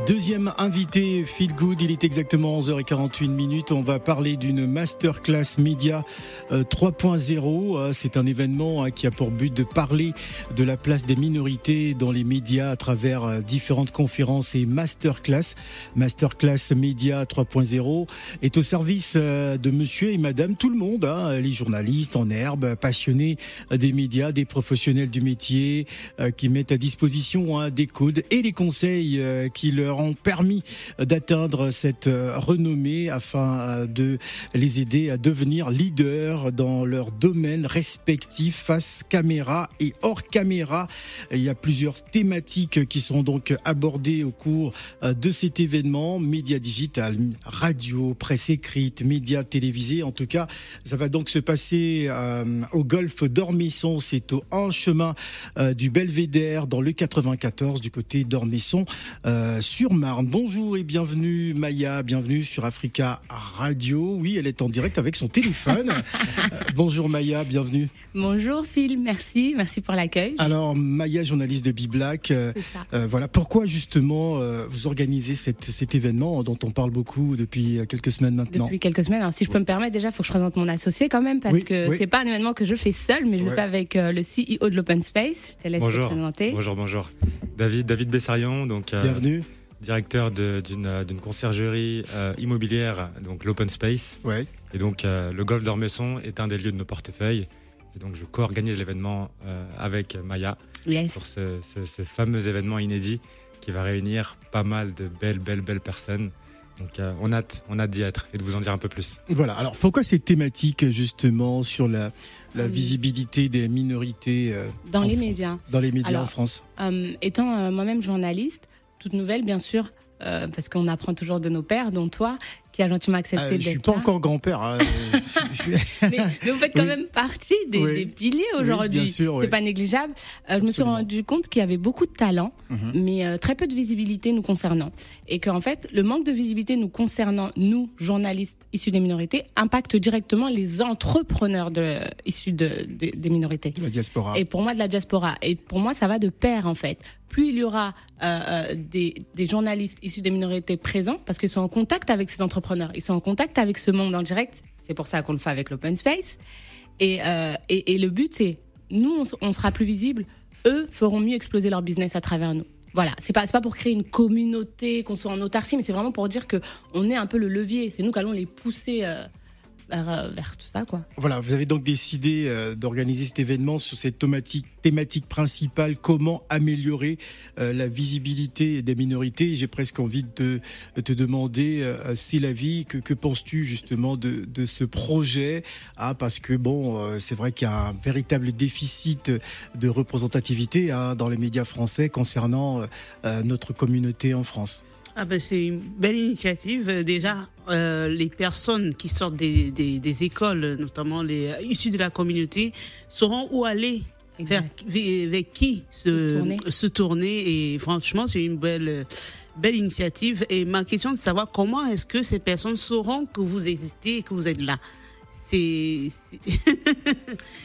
Deuxième invité, Feel Good, il est exactement 11h48 minutes. On va parler d'une masterclass média 3.0. Euh, C'est un événement hein, qui a pour but de parler de la place des minorités dans les médias à travers euh, différentes conférences et masterclass. Masterclass média 3.0 est au service euh, de monsieur et madame tout le monde, hein, les journalistes en herbe, passionnés des médias, des professionnels du métier qui mettent à disposition hein, des codes et les conseils qui leur ont permis d'atteindre cette euh, renommée afin euh, de les aider à devenir leaders dans leur domaine respectif face caméra et hors caméra. Il y a plusieurs thématiques qui sont donc abordées au cours euh, de cet événement. Médias digital, radio, presse écrite, médias télévisés. En tout cas, ça va donc se passer au golfe d'Ormesson. C'est au en chemin du Belvédère dans le 94 du côté d'Ormesson. Sur Marne. Bonjour et bienvenue Maya, bienvenue sur Africa Radio. Oui, elle est en direct avec son téléphone. Euh, bonjour Maya, bienvenue. Bonjour Phil, merci, merci pour l'accueil. Alors Maya, journaliste de Biblack, euh, euh, voilà pourquoi justement vous organisez cet événement dont on parle beaucoup depuis quelques semaines maintenant. Depuis quelques semaines. Alors si je peux me permettre, déjà, il faut que je présente mon associé quand même parce que ce c'est pas un événement que je fais seul, mais je le fais avec le CEO de l'Open Space. Je te laisse bonjour. te présenter. Bonjour, bonjour. David, David Bessarion, donc. Bienvenue directeur d'une conciergerie euh, immobilière, donc l'Open Space. Ouais. Et donc euh, le golf d'Ormesson est un des lieux de nos portefeuilles. Et donc je co-organise l'événement euh, avec Maya pour ce, ce, fameux événement inédit qui va réunir pas mal de belles, belles, belles personnes. Donc on a hâte, on a d'y être et de vous en dire un peu plus. Voilà. Alors pourquoi cette thématique justement sur la, la visibilité des minorités dans les médias Dans les médias en France? étant moi-même journaliste, toute nouvelle, bien sûr, euh, parce qu'on apprend toujours de nos pères, dont toi, qui a gentiment accepté euh, Je suis pas encore grand-père. Hein. mais, vous faites quand même partie des, piliers aujourd'hui. Oui, c'est pas négligeable. Euh, je me suis rendu compte qu'il y avait beaucoup de talent, mhm. mais euh, très peu de visibilité nous concernant, et qu'en fait, le manque de visibilité nous concernant, nous journalistes issus des minorités, impacte directement les entrepreneurs de, issus de, des minorités. De la diaspora. Et pour moi, de la diaspora. Et pour moi, ça va de pair en fait. Plus il y aura des, des journalistes issus des minorités présents, parce qu'ils sont en contact avec ces entrepreneurs ils sont en contact avec ce monde en direct. C'est pour ça qu'on le fait avec l'open space. Et, euh, et, le but, c'est nous, on, sera plus visible. Eux feront mieux exploser leur business à travers nous. Voilà, c'est pas pas pour créer une communauté, qu'on soit en autarcie, mais c'est vraiment pour dire que on est un peu le levier. C'est nous qui allons les pousser. Euh, euh, vers, tout ça. Voilà, vous avez donc décidé euh, d'organiser cet événement sur cette thématique, thématique principale, comment améliorer euh, la visibilité des minorités? J'ai presque envie de te demander, euh, c'est la vie, que, que penses-tu justement de, de, ce projet? Ah, Parce que bon, c'est vrai qu'il y a un véritable déficit de représentativité hein, dans les médias français concernant notre communauté en France. Ah ben c'est une belle initiative. Euh, déjà, euh, les personnes qui sortent des, des, des, écoles, notamment les euh, issus de la communauté, sauront où aller, vers, vers, qui se, tourner. se tourner. Et franchement, c'est une belle belle initiative. Et ma question est de savoir comment est-ce que ces personnes sauront que vous existez et que vous êtes là? C'est.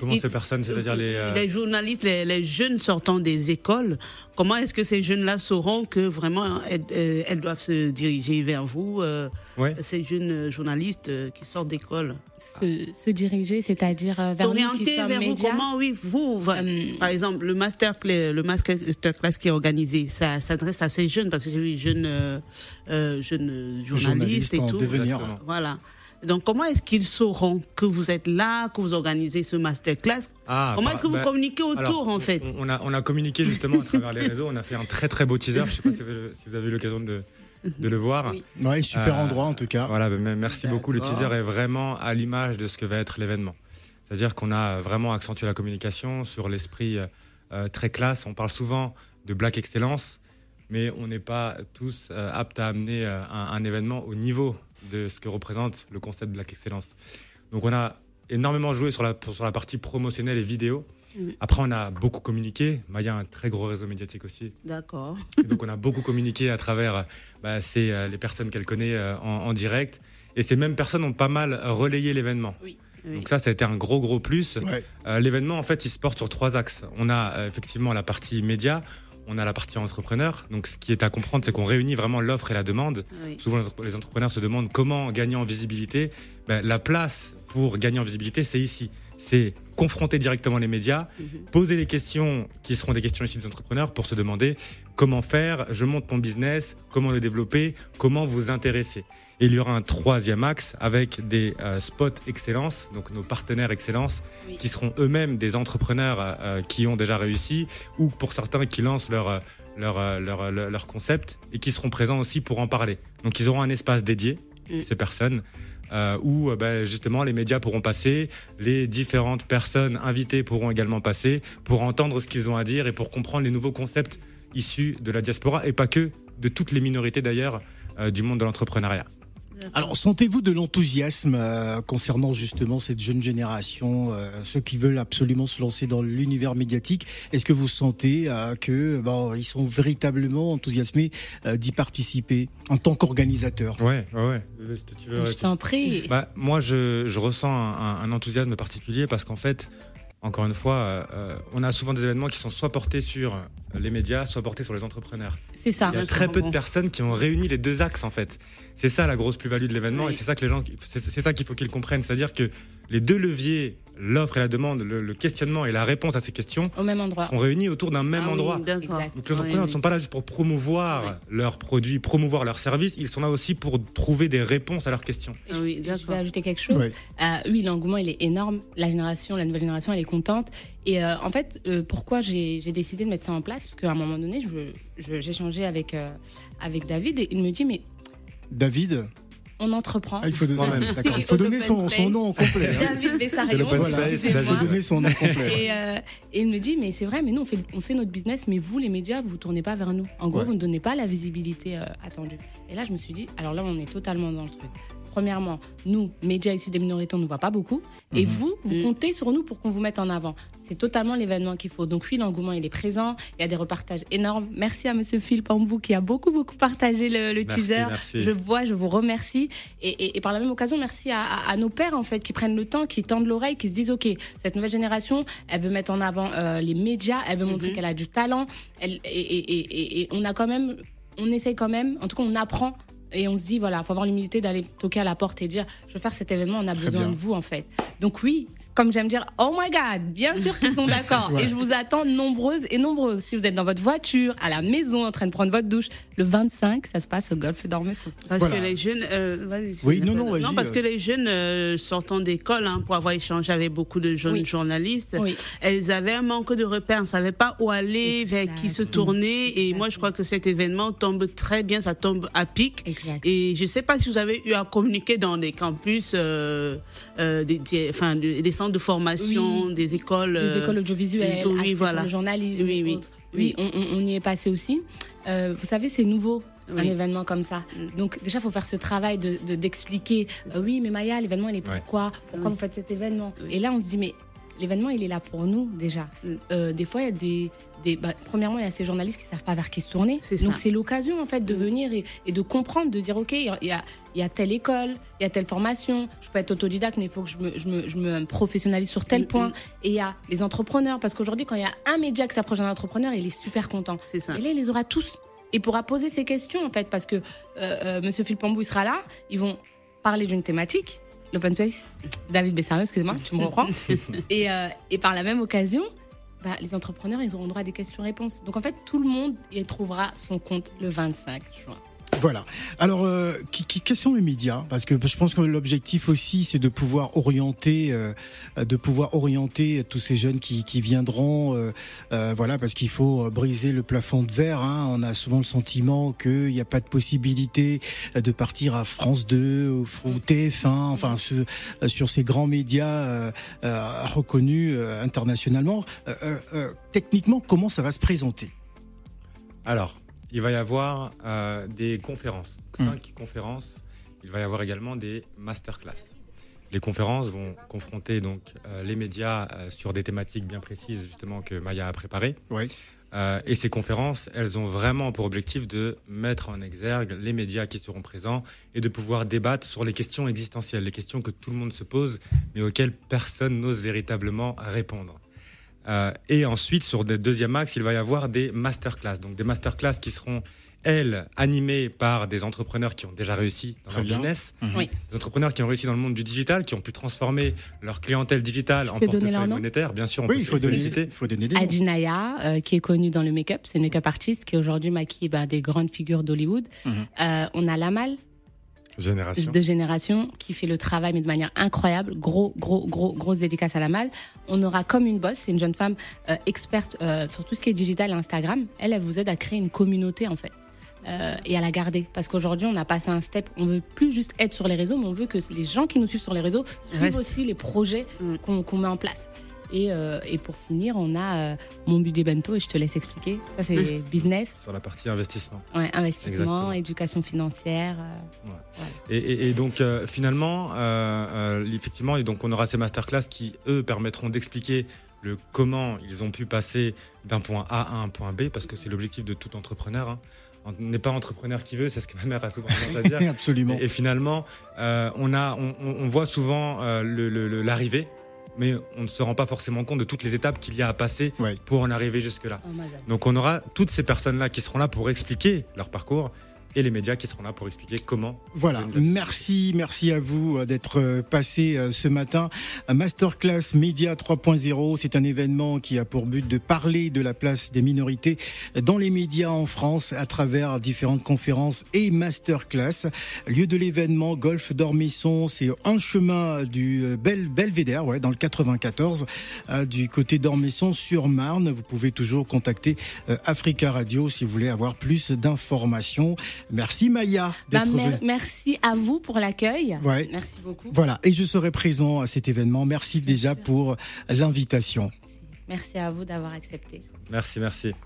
Comment ces personnes, c'est-à-dire les. Euh, les journalistes, les, jeunes sortant des écoles, comment est-ce que ces jeunes-là sauront que vraiment elles, euh, doivent se diriger vers vous, euh, ces jeunes journalistes qui sortent d'école? Se, diriger, c'est-à-dire vers S'orienter vers vous, comment, oui, vous, par exemple, le master, le masterclass qui est organisé, ça s'adresse à ces jeunes, parce que j'ai vu jeunes, jeunes journalistes, et tout. Devenir. Voilà. Donc, comment est-ce qu'ils sauront que vous êtes là, que vous organisez ce masterclass ah, Comment est-ce que vous bah, communiquez autour, en fait on a, on a communiqué justement à travers les réseaux. On a fait un très très beau teaser. Je ne sais pas si vous, avez eu l'occasion de, de le voir. Oui, super euh, endroit en tout cas. Voilà, bah, merci beaucoup. Le teaser est vraiment à l'image de ce que va être l'événement. C'est-à-dire qu'on a vraiment accentué la communication sur l'esprit euh, très classe. On parle souvent de Black Excellence, mais on n'est pas tous euh, aptes à amener un, un, événement au niveau de ce que représente le concept Black Excellence. Donc on a énormément joué sur la, sur la partie promotionnelle et vidéo. Après, on a beaucoup communiqué. Maya a un très gros réseau médiatique aussi. D'accord. Donc, on a beaucoup communiqué à travers bah, euh, les personnes qu'elle connaît euh, en, direct. Et ces mêmes personnes ont pas mal relayé l'événement. Oui. Donc ça, ça a été un gros gros plus. Ouais. Euh, L'événement, en fait, il se porte sur trois axes. On a euh, effectivement la partie média, on a la partie entrepreneur. Donc ce qui est à comprendre, c'est qu'on réunit vraiment l'offre et la demande. Oui. Souvent, les entrepreneurs se demandent comment gagner en visibilité. Ben, la place pour gagner en visibilité, c'est ici. C'est confronter directement les médias, poser les questions qui seront des questions issues des entrepreneurs pour se demander comment faire, je monte mon business, comment le développer, comment vous intéresser. Et il y aura un troisième axe avec des euh, spots excellence, donc nos partenaires excellence, Oui. qui seront eux-mêmes des entrepreneurs euh, euh, qui ont déjà réussi, ou pour certains qui lancent leur, leur, leur, leur, leur concept et qui seront présents aussi pour en parler. Donc ils auront un espace dédié, Mm. ces personnes, euh, où ben, justement les médias pourront passer, les différentes personnes invitées pourront également passer pour entendre ce qu'ils ont à dire et pour comprendre les nouveaux concepts issus de la diaspora et pas que de toutes les minorités d'ailleurs euh, du monde de l'entrepreneuriat. Alors, sentez-vous de l'enthousiasme euh, concernant justement cette jeune génération, euh, ceux qui veulent absolument se lancer dans l'univers médiatique Est-ce que vous sentez euh, que bon, ils sont véritablement enthousiasmés euh, d'y participer en tant qu'organisateur Ouais, ouais, ouais. Tu veux- Je t'en prie. Bah, moi, je, je ressens un, un- un enthousiasme particulier parce qu'en fait, encore une fois, euh, on a souvent des événements qui sont soit portés sur les médias, soit portés sur les entrepreneurs. C'est ça. Il y a très peu de personnes qui ont réuni les deux axes en fait. C'est ça la grosse plus-value de l'événement Oui. et c'est ça que les gens, c'est c'est ça qu'il faut qu'ils comprennent, c'est-à-dire que les deux leviers, l'offre et la demande, le, le questionnement et la réponse à ces questions, Au même endroit. sont réunis autour d'un même Ah endroit. Donc les entrepreneurs ne sont pas là juste pour promouvoir leurs produits, promouvoir leurs services, ils sont là aussi pour trouver des réponses à leurs questions. Ah oui, Je vais ajouter quelque chose. Euh, oui, l'engouement, il est énorme. La génération, la nouvelle génération, elle est contente. Et euh, en fait, euh, pourquoi j'ai j'ai décidé de mettre ça en place? Parce qu'à un moment donné, je- je- j'échangeais avec, euh, avec David et il me dit, mais David? On entreprend. Ah, il faut donner, il faut son, nom en complet. hein. C'est Voilà, il faut donner son nom complet. Et, euh, et il me dit, mais c'est vrai, mais nous, on fait, on fait notre business, mais vous, les médias, vous ne tournez pas vers nous. En gros, Ouais. vous ne donnez pas la visibilité euh, attendue. Et là, je me suis dit, alors là, on est totalement dans le truc. Premièrement, nous, médias issus des minorités, on ne nous voit pas beaucoup. Et vous, vous Mhm. comptez sur nous pour qu'on vous mette en avant. C'est totalement l'événement qu'il faut. Donc oui, l'engouement, il est présent. Il y a des repartages énormes. Merci à Monsieur Phil Pambou qui a beaucoup, beaucoup partagé le, le Merci, teaser. merci. Je vois, je vous remercie. Et, et- et par la même occasion, merci à, à- à nos pères, en fait, qui prennent le temps, qui tendent l'oreille, qui se disent, OK, cette nouvelle génération, elle veut mettre en avant euh, les médias, elle veut montrer qu'elle a du talent. Elle, et, et- et- et- et on a quand même, on essaye quand même, en tout cas, on apprend. Et on se dit, voilà, faut avoir l'humilité d'aller toquer à la porte et dire, je veux faire cet événement, on a Très besoin bien. de vous, en fait. Donc oui, comme j'aime dire, oh my God, bien sûr qu'ils sont d'accord. Ouais. Et je vous attends nombreuses et nombreux. Si vous êtes dans votre voiture, à la maison, en train de prendre votre douche, le 25, ça se passe au Golfe d'Ormesson. Parce Voilà. que les jeunes. euh, vas-y, Oui, non, non, vas-y, Non, parce euh. que les jeunes euh, sortant d'école, hein, pour avoir échangé avec beaucoup de jeunes Oui. journalistes, Oui. elles avaient un manque de repères, elles ne savaient pas où aller, vers qui se Exactement. tourner. Et moi, je crois que cet événement tombe très bien, ça tombe à pic. Exact. Et je ne sais pas si vous avez eu à communiquer dans des campus, euh, euh, des, des- enfin, des, des centres de formation, Oui. des écoles. les euh, écoles audiovisuelles, oui, voilà. le journalisme Oui, oui. autres. Oui, on, y est passé aussi. Euh, vous savez, c'est nouveau. Un événement comme ça. Mm. Donc déjà, il faut faire ce travail de de- d'expliquer. euh, oui, mais Maya, l'événement, il est pourquoi Pourquoi Oui. vous faites cet événement? Oui. Et là, on se dit, mais l'événement, il est là pour nous déjà. Mm. Euh, des fois, il y a des, des bah, premièrement, il y a ces journalistes qui savent pas vers qui se tourner. C'est Donc c'est l'occasion en fait de venir et, et de comprendre, de dire ok, il y a, il y a telle école, il y a telle formation. Je peux être autodidacte, mais il faut que je me, je me, je me professionnalise sur tel Mm, point. mm. Et il y a les entrepreneurs, parce qu'aujourd'hui, quand il y a un média qui s'approche d'un entrepreneur, il est super content. C'est ça. Et là, il les aura tous. Et pourra poser ses questions, en fait, parce que euh, euh, Monsieur Phil Pambou, il sera là. Ils vont parler d'une thématique, l'open space. David Bessarieux, excuse-moi, tu me reprends. et, euh, et par la même occasion, bah, les entrepreneurs, ils auront droit à des questions-réponses. Donc, en fait, tout le monde y trouvera son compte le 25 juin. Voilà. Alors, euh, qui, qui, quels sont les médias? Parce que je pense que l'objectif aussi, c'est de pouvoir orienter, euh, de pouvoir orienter tous ces jeunes qui, qui viendront. euh, euh, voilà, parce qu'il faut briser le plafond de verre. Hein. On a souvent le sentiment qu'il n'y a pas de possibilité de partir à France 2 ou, ou TF1, enfin ce- sur ces grands médias euh, euh, reconnus euh, internationalement. Euh, euh, euh, techniquement, comment ça va se présenter? Alors, il va y avoir euh, des conférences, cinq conférences. Il va y avoir également des masterclass. Les conférences vont confronter donc euh, les médias euh, sur des thématiques bien précises justement que Maya a préparées. Oui. Et ces conférences, elles ont vraiment pour objectif de mettre en exergue les médias qui seront présents et de pouvoir débattre sur les questions existentielles, les questions que tout le monde se pose, mais auxquelles personne n'ose véritablement répondre. Euh, et ensuite, sur le deuxième axe, il va y avoir des masterclass. Donc des masterclass qui seront elles, animées par des entrepreneurs qui ont déjà réussi dans leur business, Mhm. des entrepreneurs qui ont réussi dans le monde du digital, qui ont pu transformer leur clientèle digitale en portefeuille monétaire. Bien sûr, on Oui, peut il faut donner, il faut donner des noms. Adjinaya, euh, qui est connue dans le make-up, c'est une make-up artiste qui aujourd'hui maquille ben, des grandes figures d'Hollywood. Mhm. Euh, on a Lamal, Génération. de génération, qui fait le travail mais de manière incroyable. Gros, gros, gros, grosse dédicace à Lamal. On aura comme une boss, c'est une jeune femme euh, experte euh, sur tout ce qui est digital et Instagram. Elle, elle vous aide à créer une communauté en fait. euh, et à la garder. Parce qu'aujourd'hui, on a passé un step. On veut plus juste être sur les réseaux, mais on veut que les gens qui nous suivent sur les réseaux suivent Reste. aussi les projets Mm. qu'on qu'on met en place. Et, euh, et pour finir, on a euh, mon budget bento et je te laisse expliquer. Ça, c'est business, Sur la partie investissement. ouais, investissement, Exactement. éducation financière. euh, Et, et- et donc euh, finalement, euh, euh, effectivement, et donc on aura ces masterclass qui eux permettront d'expliquer le comment ils ont pu passer d'un point A à un point B, parce que c'est l'objectif de tout entrepreneur. hein. On n'est pas entrepreneur qui veut, c'est ce que ma mère a souvent tendance à dire. Absolument. Et, et finalement, euh, on, a, on, voit souvent euh, le- le- le- l'arrivée, mais on ne se rend pas forcément compte de toutes les étapes qu'il y a à passer Ouais. pour en arriver jusque-là. Amazon. Donc on aura toutes ces personnes-là qui seront là pour expliquer leur parcours et les médias qui seront là pour expliquer comment. Voilà, merci, merci à vous euh, d'être euh, passé euh, ce matin. Masterclass Média 3.0, c'est un événement qui a pour but de parler de la place des minorités dans les médias en France à travers différentes conférences et masterclass. Lieu de l'événement, Golfe d'Ormesson, c'est un chemin du Bel Belvédère, ouais, dans le 94, euh, du côté d'Ormesson sur Marne. Vous pouvez toujours contacter Africa Radio si vous voulez avoir plus d'informations. Merci Maya Bah, d'être mer- venue. merci à vous pour l'accueil. Ouais. Merci beaucoup. Voilà, et je serai présent à cet événement. Merci déjà pour l'invitation. Merci à vous d'avoir accepté. Merci, merci.